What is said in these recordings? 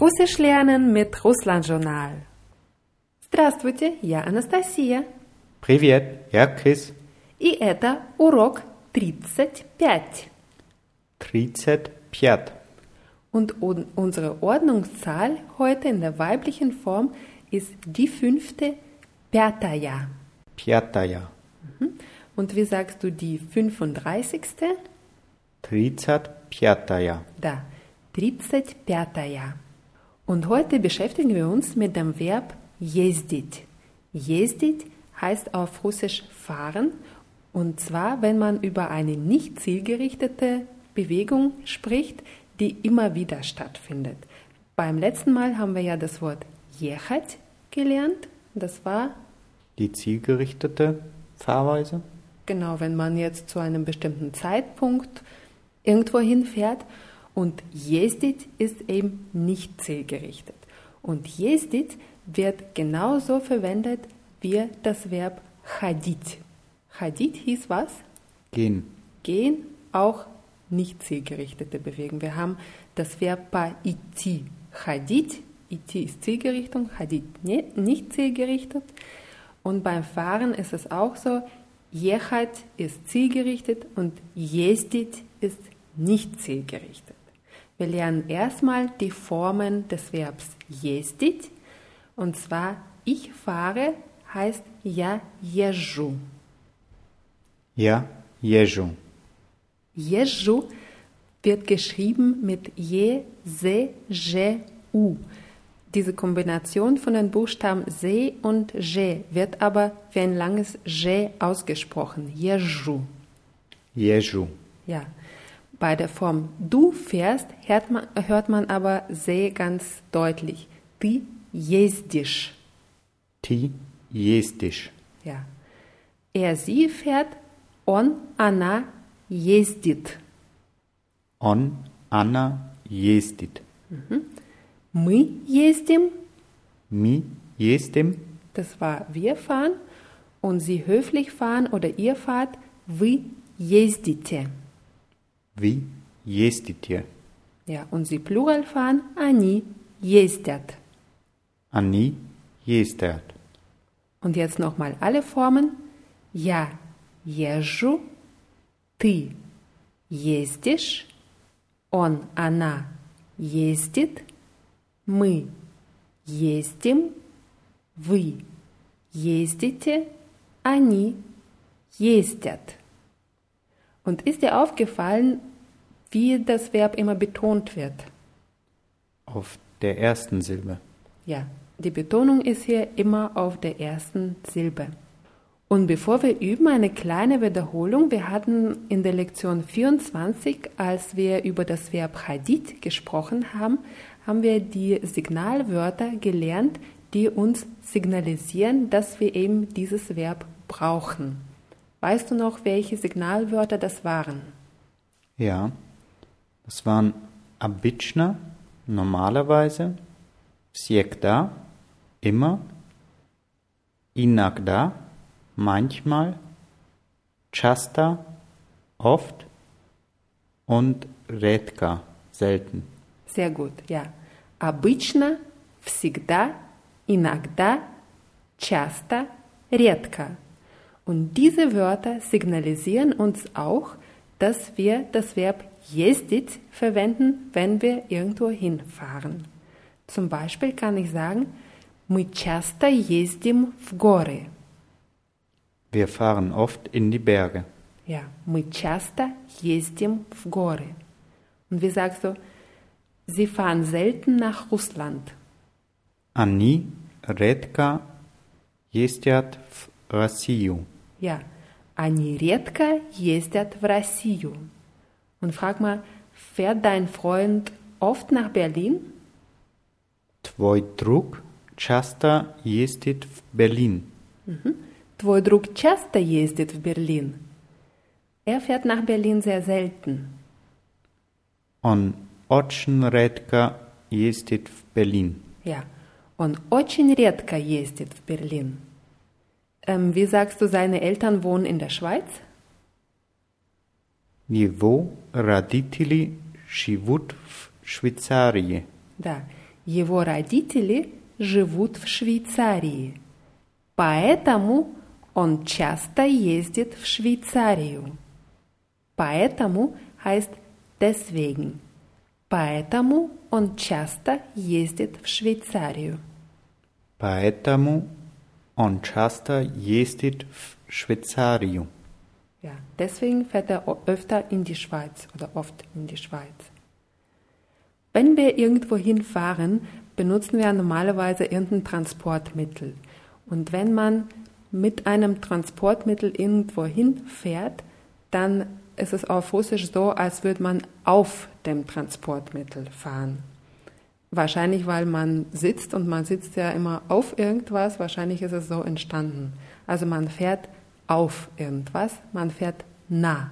Russisch lernen mit Russland-Journal. Здравствуйте, я Анастасия. Привет, я Крис. И это урок 35. 35. Und un unsere Ordnungszahl heute in der weiblichen Form ist die fünfte Pятая. Пятая. Und wie sagst du die 35. Тридцать пятая. Da, 35. Und heute beschäftigen wir uns mit dem Verb jezdit. Jezdit heißt auf Russisch fahren und zwar, wenn man über eine nicht zielgerichtete Bewegung spricht, die immer wieder stattfindet. Beim letzten Mal haben wir ja das Wort jechat gelernt. Das war die zielgerichtete Fahrweise. Genau, wenn man jetzt zu einem bestimmten Zeitpunkt irgendwo hinfährt. Und Jezdit ist eben nicht zielgerichtet. Und Jezdit wird genauso verwendet wie das Verb Hadit. Hadit hieß was? Gehen. Gehen, auch nicht zielgerichtete Bewegung. Wir haben das Verb Pa-Iti. Hadit, Iti ist Zielgerichtung, Hadit nicht zielgerichtet. Und beim Fahren ist es auch so, Jechat ist zielgerichtet und Jestit ist nicht zielgerichtet. Wir lernen erstmal die Formen des Verbs jestit. und zwar ich fahre heißt ja jeżu. Ja jeżu. Jeżu wird geschrieben mit je, se, je, u. Diese Kombination von den Buchstaben se und je wird aber wie ein langes je ausgesprochen. Jeżu. Jeżu. Ja. Bei der Form du fährst hört man, hört man aber se ganz deutlich. Ты ездишь. Ты ездишь. Ja. Er, sie fährt, он, она ездит. Он, она ездит. Мы ездим, Мы ездим. das war wir fahren, und sie höflich fahren oder ihr fahrt, вы ездите. Вы ездите. Ja, und sie plural fahren, они ездят. Они ездят. Und jetzt nochmal alle Formen. Я езжу, ты ездишь, он, она ездит, мы ездим, вы ездите, они ездят. Und ist dir aufgefallen, wie das Verb immer betont wird? Auf der ersten Silbe. Ja, die Betonung ist hier immer auf der ersten Silbe. Und bevor wir üben, eine kleine Wiederholung. Wir hatten in der Lektion 24, als wir über das Verb hadith gesprochen haben, haben wir die Signalwörter gelernt, die uns signalisieren, dass wir eben dieses Verb brauchen. Weißt du noch, welche Signalwörter das waren? Ja. Das waren обычно, normalerweise, всегда, immer, иногда, manchmal, часто, oft und редко, selten. Sehr gut, ja. Обычно, всегда, иногда, часто, редко. Und diese Wörter signalisieren uns auch, dass wir das Verb ездить verwenden, wenn wir irgendwo hinfahren. Zum Beispiel kann ich sagen, мы часто ездим в горы. Wir fahren oft in die Berge. Ja, мы часто ездим в горы. Und wie sagst du, sie fahren selten nach Russland. Они редко ездят в Россию. Ja, они редко ездят в Россию. Und frag mal, fährt dein Freund oft nach Berlin? Твой друг часто ездит в Berlin. Твой друг часто ездит в Берлин. Er fährt nach Berlin sehr selten. Он очень редко ездит в Berlin. Ja, und очень редко ездит в Berlin. Ähm, wie sagst du, seine Eltern wohnen in der Schweiz? Его родители живут в Швейцарии. Да, Его родители живут в Швейцарии. Поэтому он часто ездит в Швейцарию. Поэтому heißt deswegen. Поэтому он часто ездит в Швейцарию. Поэтому Manchester Jestit Schweizarium. Ja, deswegen fährt er öfter in die Schweiz oder oft in die Schweiz. Wenn wir irgendwo hinfahren, benutzen wir normalerweise irgendein Transportmittel. Und wenn man mit einem Transportmittel irgendwo hinfährt, dann ist es auf Russisch so, als würde man auf dem Transportmittel fahren. Wahrscheinlich, weil man sitzt und man sitzt ja immer auf irgendwas, wahrscheinlich ist es so entstanden. Also man fährt auf irgendwas, man fährt na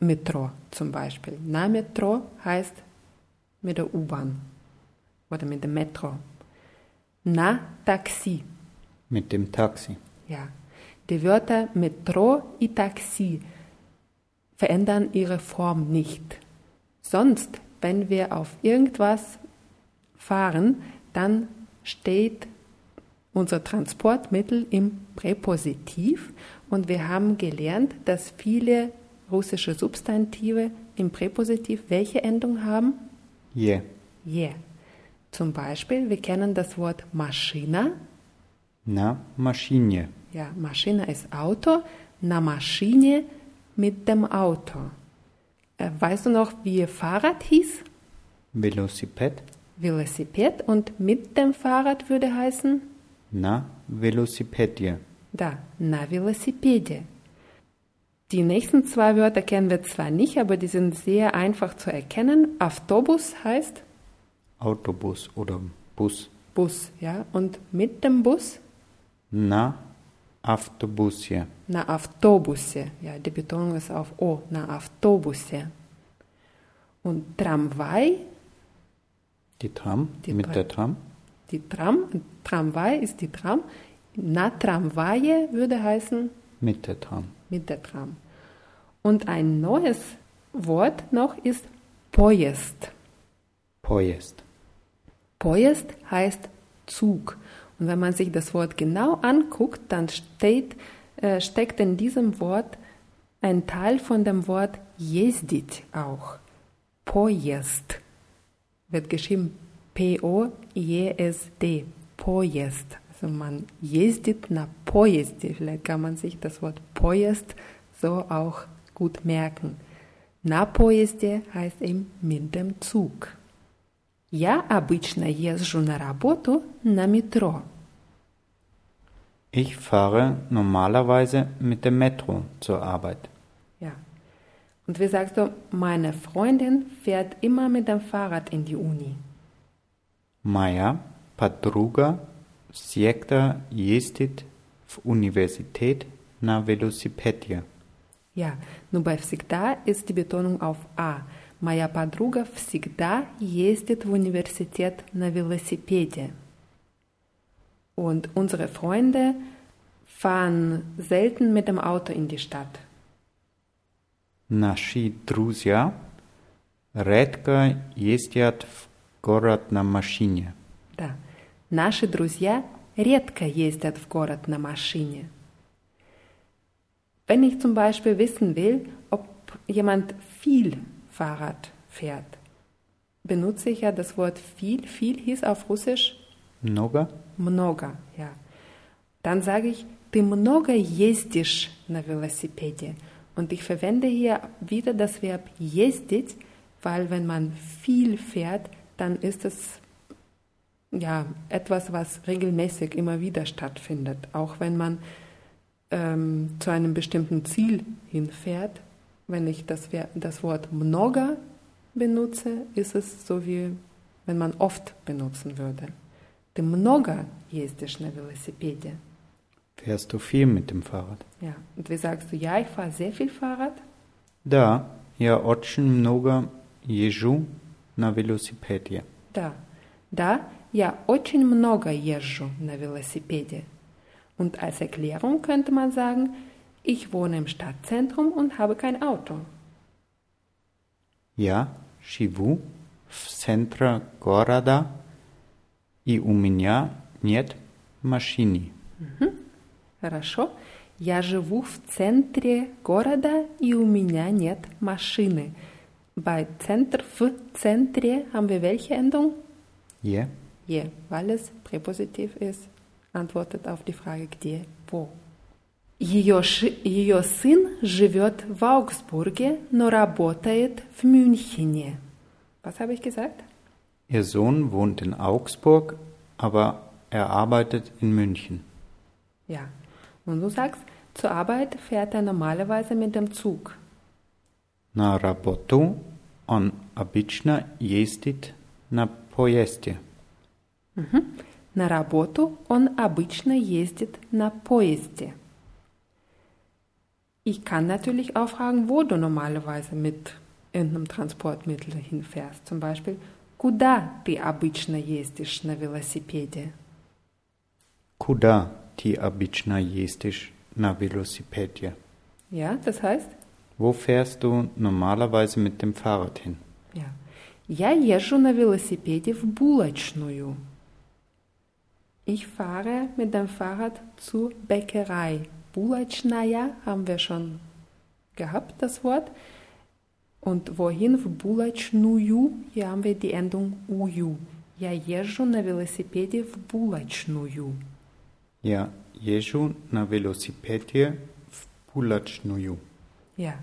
Metro zum Beispiel. Na Metro heißt mit der U-Bahn oder mit dem Metro. Na Taxi, Mit dem Taxi. ja. Die Wörter Metro und Taxi verändern ihre Form nicht. Sonst, wenn wir auf irgendwas fahren, dann steht unser Transportmittel im Präpositiv und wir haben gelernt, dass viele russische Substantive im Präpositiv welche Endung haben? Je. Je. Zum Beispiel, wir kennen das Wort Maschina. Na Maschine. Ja, Maschine ist Auto, na Maschine mit dem Auto. Äh, weißt du noch, wie Fahrrad hieß? Velociped. Velociped und mit dem Fahrrad würde heißen? Na Velocipedie. Da, na Velocipede. Die nächsten zwei Wörter kennen wir zwar nicht, aber die sind sehr einfach zu erkennen. Autobus heißt Autobus oder Bus. Bus, ja, und mit dem Bus Na Autobusie. na Autobusse. Ja, die Betonung ist auf O, na Autobusse. Und Tramway, Die Tram. Die mit Tram. der Tram. die Tram, Tramway ist die Tram. Na Tramwaje würde heißen Mit der Tram. mit der Tram. Und ein neues Wort noch ist Pojest. Pojest. Pojest heißt Zug. Und wenn man sich das Wort genau anguckt, dann steht, äh, steckt in diesem Wort ein Teil von dem Wort jezdit auch. Pojest wird geschrieben P-O-J-S-D. Pojest. Also man jezdit na pojezdi. Vielleicht kann man sich das Wort Pojest so auch gut merken. На поезде heißt eben mit dem Zug. Я обычно езжу на работу на метро. Ich fahre normalerweise mit dem Metro zur Arbeit. Ja. Und wie sagst du, meine Freundin fährt immer mit dem Fahrrad in die Uni. Моя подруга всегда ездит в университет на велосипеде. Ja, nur bei всегда ist die Betonung auf A. Моя подруга всегда ездит в университет на велосипеде. Und unsere Freunde fahren selten mit dem Auto in die Stadt. Наши друзья редко ездят в город на машине. Да. Наши друзья редко ездят в город на машине. Wenn ich zum Beispiel wissen will, ob jemand viel Fahrrad fährt, benutze ich ja das Wort viel. Viel hieß auf Russisch Много? много, ja. Dann sage ich, ты много ездишь на велосипеде. Und ich verwende hier wieder das Verb ездить, weil wenn man viel fährt, dann ist es ja etwas, was regelmäßig immer wieder stattfindet. Auch wenn man ähm, zu einem bestimmten Ziel hinfährt, wenn ich das, Ver- das Wort много benutze, ist es so wie wenn man oft benutzen würde. Ты много ездишь на велосипеде. Fährst du viel mit dem Fahrrad? Ja. Und wie sagst du, ja, ich fahre sehr viel Fahrrad? Да, я очень много езжу на велосипеде. Да. Да, я очень много езжу на велосипеде. Und als Erklärung könnte man sagen, ich wohne im Stadtzentrum und habe kein Auto. Я живу в центре города И у меня нет машины. Хорошо. Я живу в центре города, и у меня нет машины. Bei Zentr, в центре haben wir welche Endung? Je. Je, weil es präpositiv ist, antwortet auf die Frage где, wo. Ее, ши- ее сын живет в Аугсбурге, но работает в Мюнхене. Was habe ich gesagt? Ihr Sohn wohnt in Augsburg, aber er arbeitet in München. Ja. Und du sagst, zur Arbeit fährt er normalerweise mit dem Zug. На работу он обычно ездит на поезде. На работу он обычно ездит на поезде. Ich kann natürlich auch fragen, wo du normalerweise mit irgendeinem Transportmittel hinfährst. Zum Beispiel, куда ты обычно ездишь на велосипеде? Куда ты обычно ездишь на велосипеде? Ja, das heißt, Wo fährst du normalerweise mit dem Fahrrad hin? ja, я езжу на велосипеде в булочную. Ich fahre mit dem Fahrrad zur Bäckerei. Булочная haben wir schon gehabt, das Wort. Und wohin? В булочную. Hier haben wir die Endung ую. Я езжу на велосипеде в булочную. Ja, Jesu na velocipetie w Ja,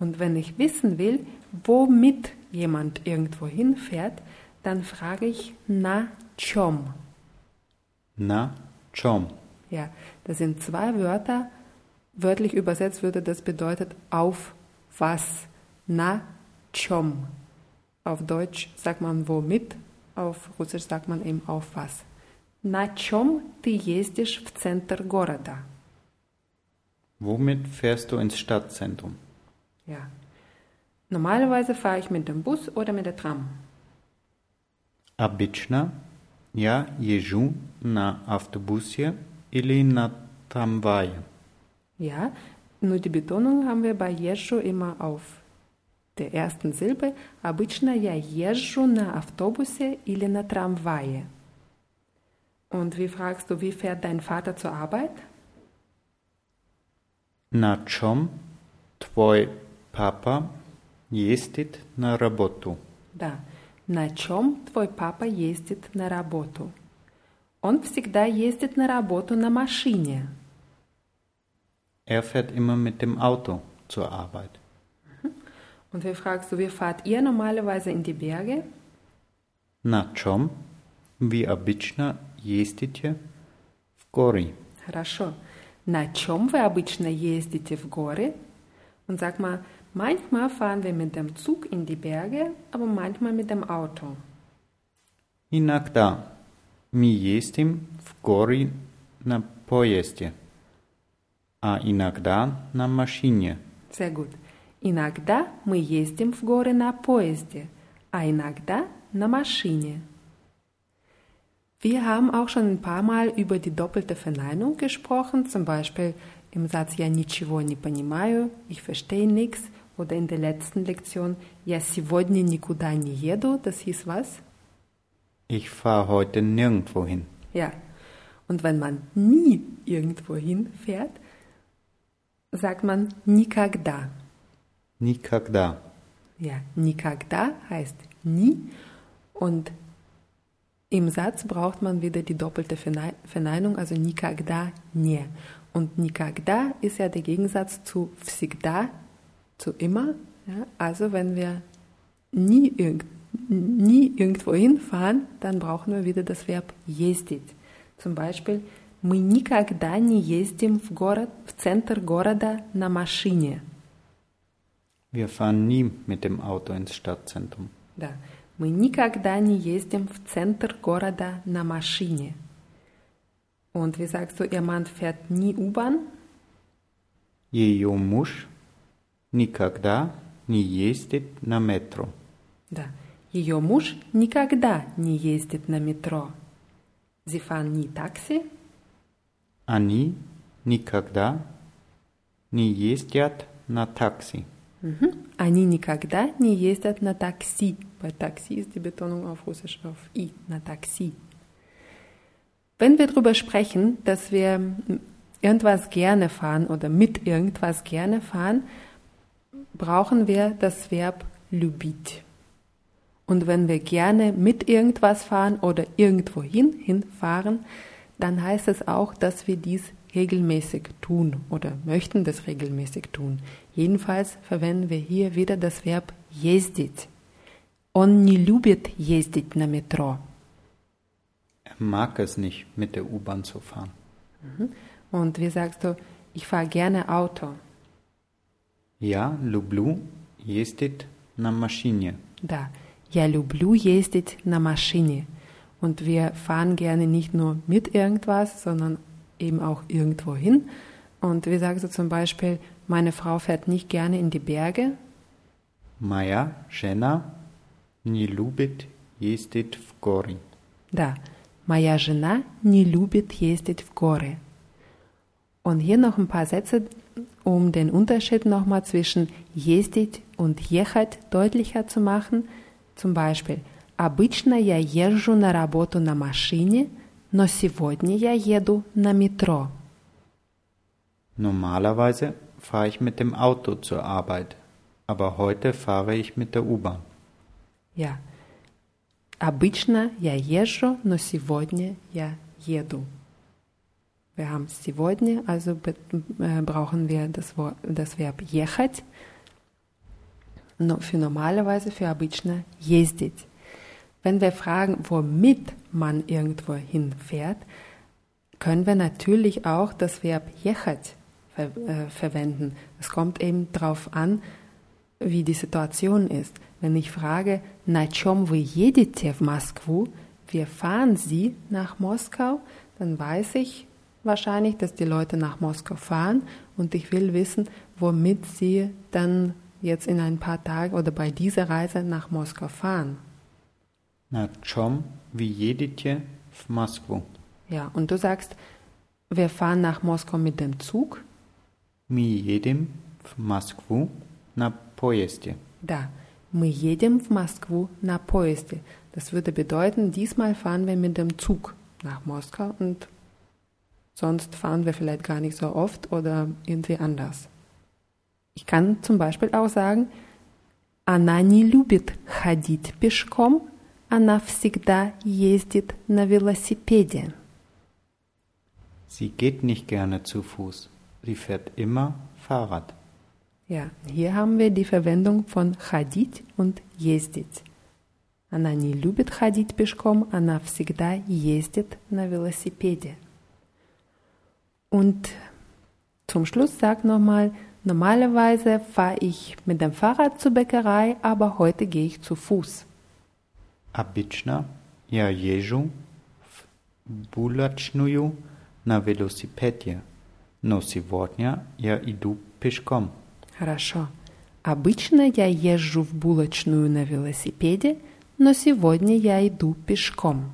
und wenn ich wissen will, womit jemand irgendwo hinfährt, dann frage ich na czom. Na czom. Ja, das sind zwei Wörter. Wörtlich übersetzt würde das bedeutet auf was. Na czom. Auf Deutsch sagt man womit, auf Russisch sagt man eben auf was. На чём ты ездишь в центр города? Womit fährst du ins Stadtzentrum? Ja. Normalerweise fahre ich mit dem Bus oder mit der Tram. Обычно я езжу на автобусе или на трамвае. Ja, nur die Betonung haben wir bei езжу immer auf der ersten Silbe. Обычно я езжу на автобусе или на трамвае. Und wie fragst du, wie fährt dein Vater zur Arbeit? На чем твой папа ездит на работу? Да. На чем твой папа ездит на работу? Он всегда ездит на работу на машине. Er fährt immer mit dem Auto zur Arbeit. Und wie fragst du, wie fahrt ihr normalerweise in die Berge? На чем вы обычно ездите в горы? Хорошо. На чем вы обычно ездите в горы? Und sag mal, manchmal fahren wir mit dem Zug in die Berge, aber manchmal mit dem Auto. Иногда мы ездим в горы на поезде, а иногда на машине. Sehr gut. Иногда мы ездим в горы на поезде, а иногда на машине. Wir haben auch schon ein paar Mal über die doppelte Verneinung gesprochen, zum Beispiel im Satz Я ничего не понимаю, ich verstehe nichts, oder in der letzten Lektion Я сегодня никуда не еду, das hieß was? Ich fahre heute nirgendwo hin. Ja. Und wenn man nie irgendwo hinfährt, sagt man никогда. Никогда. Ja, никогда heißt nie und im Satz braucht man wieder die doppelte Vernei- Verneinung, also никогда не. Und никогда ist ja der Gegensatz zu всегда, zu immer. Ja? Also wenn wir nie, irgend, nie irgendwo hinfahren, dann brauchen wir wieder das Verb ездить. Zum Beispiel мы никогда не ездим в город, в центр города на машине. Wir fahren nie mit dem Auto ins Stadtzentrum. Да. Мы никогда не ездим в центр города на машине. Und wie sagst du, ihr Mann fährt nie U-Bahn? Ее муж никогда не ездит на метро. Да. Ее муж никогда не ездит на метро. Sie fahren nie Taxi? Они никогда не ездят на такси. Mhm. Они никогда не ездят на такси. Bei Taxi ist die Betonung auf Russisch auf I, на такси. Wenn wir darüber sprechen, dass wir irgendwas gerne fahren oder mit irgendwas gerne fahren, brauchen wir das Verb любить. Und wenn wir gerne mit irgendwas fahren oder irgendwohin hinfahren, dann heißt es auch, dass wir dies regelmäßig tun oder möchten das regelmäßig tun. Jedenfalls verwenden wir hier wieder das Verb ездить. Он не любит ездить на метро. Er mag es nicht, mit der U-Bahn zu fahren. Mhm. Und wie sagst du, ich fahre gerne Auto? Я люблю ездить на машине. Да, я люблю ездить на машине. Und wir fahren gerne nicht nur mit irgendwas, sondern eben auch irgendwo hin. Und wie sagst du zum Beispiel, meine Frau fährt nicht gerne in die Berge? Моя жена не любит ездить в горы. Да, моя жена не любит ездить в горы. Und hier noch ein paar Sätze, um den Unterschied nochmal zwischen ездить und ехать deutlicher zu machen. Zum Beispiel, обычно я езжу на работу на машине, но сегодня я еду на метро. Normalerweise fahre ich mit dem Auto zur Arbeit, aber heute fahre ich mit der U-Bahn. Ja. Обычно я езжу, но сегодня я еду. Wir haben сегодня, also äh, brauchen wir das, Wort, das Verb ехать. No, für normalerweise, für обычно ездить. Wenn wir fragen, womit man irgendwo hinfährt, können wir natürlich auch das Verb ехать ver äh, verwenden. Es kommt eben darauf an, wie die Situation ist. Wenn ich frage, на чем вы едете в Москву, wir fahren Sie nach Moskau, dann weiß ich wahrscheinlich, dass die Leute nach Moskau fahren und ich will wissen, womit sie dann jetzt in ein paar Tagen oder bei dieser Reise nach Moskau fahren. На чем вы едете в Москву? Ja, und du sagst, wir fahren nach Moskau mit dem Zug. Мы едем в Москву на поезде. Да, мы едем в Москву на поезде. Das würde bedeuten, diesmal fahren wir mit dem Zug nach Moskau und sonst fahren wir vielleicht gar nicht so oft oder irgendwie anders. Ich kann zum Beispiel auch sagen, она не любит ходить пешком, она всегда ездит на велосипеде. Sie geht nicht gerne zu Fuß. Sie fährt immer Fahrrad. Ja, hier haben wir die Verwendung von ходить und ездить. Она не любит ходить пешком, она всегда ездит на велосипеде. Und zum Schluss sag nochmal, normalerweise fahre ich mit dem Fahrrad zur Bäckerei, aber heute gehe ich zu Fuß. Обычно я езжу в булочную на велосипеде, но сегодня я иду пешком. Хорошо. Обычно я езжу в булочную на велосипеде, но сегодня я иду пешком.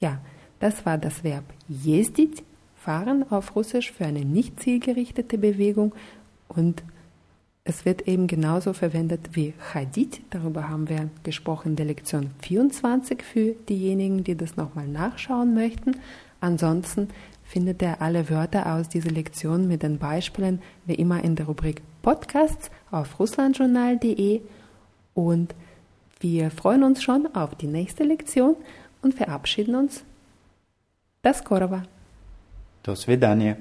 Ja, das war das Verb ездить, fahren auf Russisch für eine nicht zielgerichtete Bewegung und es wird eben genauso verwendet wie Hadith. Darüber haben wir gesprochen in der Lektion 24 für diejenigen, die das nochmal nachschauen möchten. Ansonsten findet ihr alle Wörter aus dieser Lektion mit den Beispielen wie immer in der Rubrik Podcasts auf russlandjournal.de und wir freuen uns schon auf die nächste Lektion und verabschieden uns. Das Korova. До свидания.